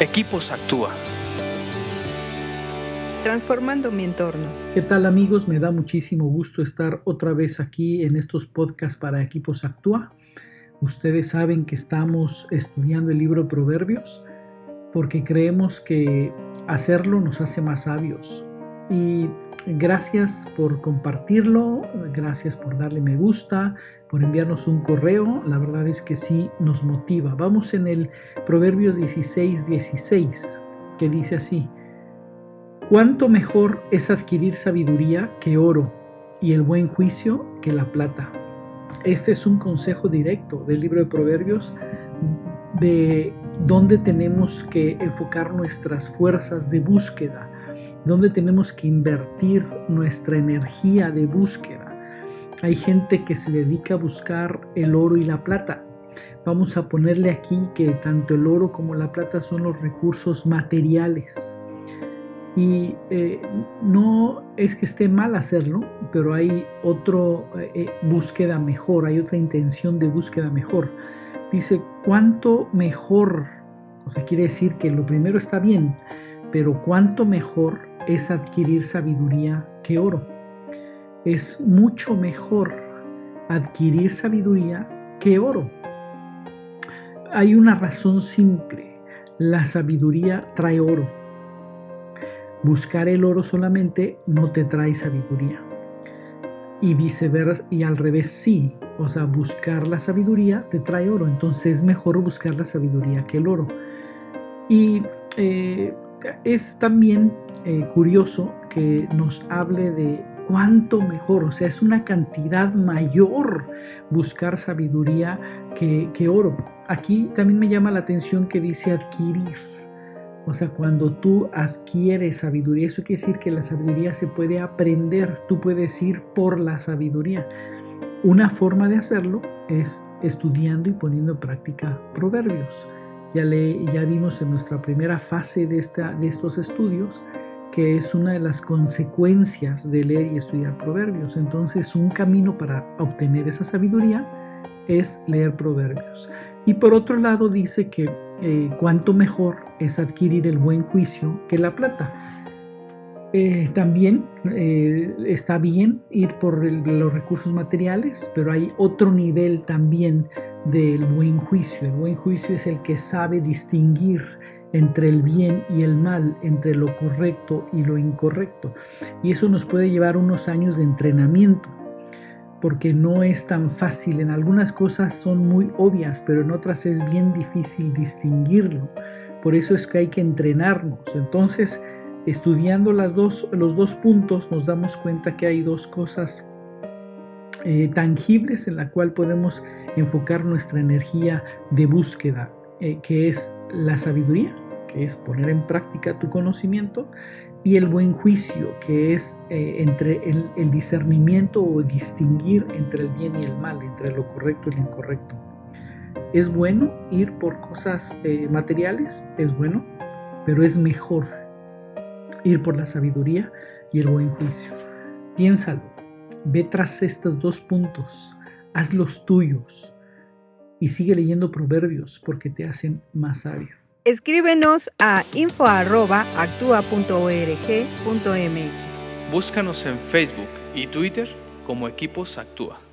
Equipos Actúa. Transformando mi entorno. ¿Qué tal amigos? Me da muchísimo gusto estar otra vez aquí en estos podcasts para Equipos Actúa. Ustedes saben que estamos estudiando el libro Proverbios porque creemos que hacerlo nos hace más sabios. Y Gracias por compartirlo, gracias por darle me gusta, por enviarnos un correo. La verdad es que sí nos motiva. Vamos en el Proverbios 16, 16, que dice así, ¿cuánto mejor es adquirir sabiduría que oro y el buen juicio que la plata? Este es un consejo directo del libro de Proverbios de dónde tenemos que enfocar nuestras fuerzas de búsqueda donde tenemos que invertir nuestra energía de búsqueda. Hay gente que se dedica a buscar el oro y la plata. Vamos a ponerle aquí que tanto el oro como la plata son los recursos materiales. Y eh, no es que esté mal hacerlo, pero hay otra eh, eh, búsqueda mejor, hay otra intención de búsqueda mejor. Dice, ¿cuánto mejor? O sea, quiere decir que lo primero está bien, pero ¿cuánto mejor es adquirir sabiduría que oro. Es mucho mejor adquirir sabiduría que oro. Hay una razón simple. La sabiduría trae oro. Buscar el oro solamente no te trae sabiduría. Y viceversa, y al revés sí. O sea, buscar la sabiduría te trae oro. Entonces es mejor buscar la sabiduría que el oro. Y eh, es también eh, curioso que nos hable de cuánto mejor, o sea, es una cantidad mayor buscar sabiduría que, que oro. Aquí también me llama la atención que dice adquirir. O sea, cuando tú adquieres sabiduría, eso quiere decir que la sabiduría se puede aprender, tú puedes ir por la sabiduría. Una forma de hacerlo es estudiando y poniendo en práctica proverbios. Ya, vimos en nuestra primera fase de estos estudios que es una de las consecuencias de leer y estudiar proverbios. Entonces un camino para obtener esa sabiduría es leer proverbios. Y por otro lado dice que eh, cuanto mejor es adquirir el buen juicio que la plata. Eh, también eh, está bien ir por los recursos materiales, pero hay otro nivel también del buen juicio. El buen juicio es el que sabe distinguir entre el bien y el mal, entre lo correcto y lo incorrecto. Y eso nos puede llevar unos años de entrenamiento, porque no es tan fácil. En algunas cosas son muy obvias, pero en otras es bien difícil distinguirlo. Por eso es que hay que entrenarnos. Entonces, estudiando las dos, los dos puntos nos damos cuenta que hay dos cosas eh, tangibles en la cual podemos enfocar nuestra energía de búsqueda, eh, que es la sabiduría, que es poner en práctica tu conocimiento, y el buen juicio, que es eh, entre el, discernimiento o distinguir entre el bien y el mal, entre lo correcto y lo incorrecto. Es bueno ir por cosas materiales, es bueno, pero es mejor ir por la sabiduría y el buen juicio. Piénsalo, ve tras estos dos puntos, haz los tuyos y sigue leyendo proverbios porque te hacen más sabio. Escríbenos a info.actua.org.mx. Búscanos en Facebook y Twitter como Equipos Actúa.